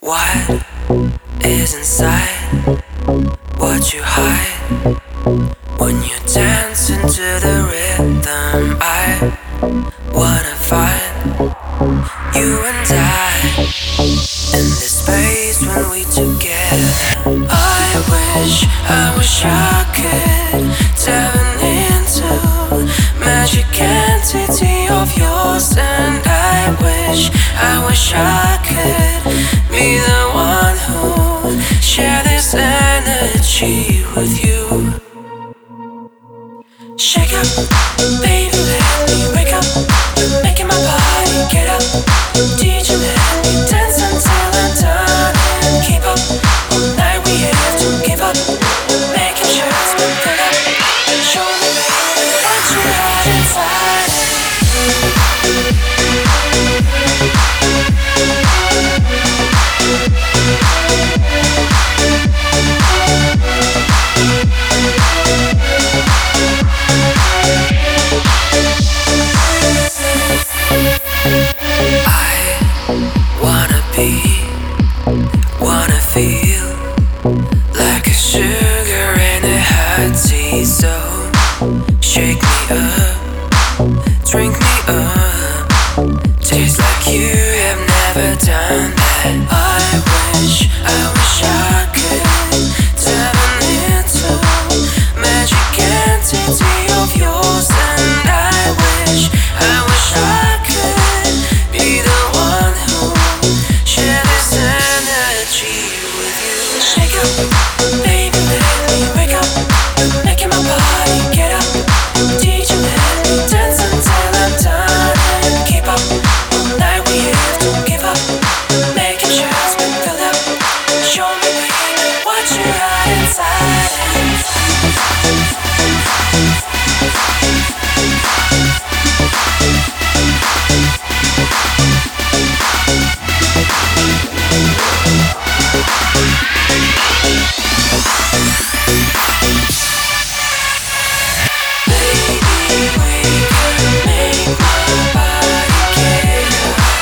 What is inside? What you hide when you dance into the rhythm? I wanna find you and I in this space when we together. I wish, I wish I could tap into magic entity of yours, and I wish, I wish I be the one who share this energy with you. Shake up, baby, up, drink me up, like you have never done that. I wish, I wish I could into magic entity of yours, and I wish, I wish I could be the one who share this energy with you. Shake up, baby, let me wake up. Making my body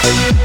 can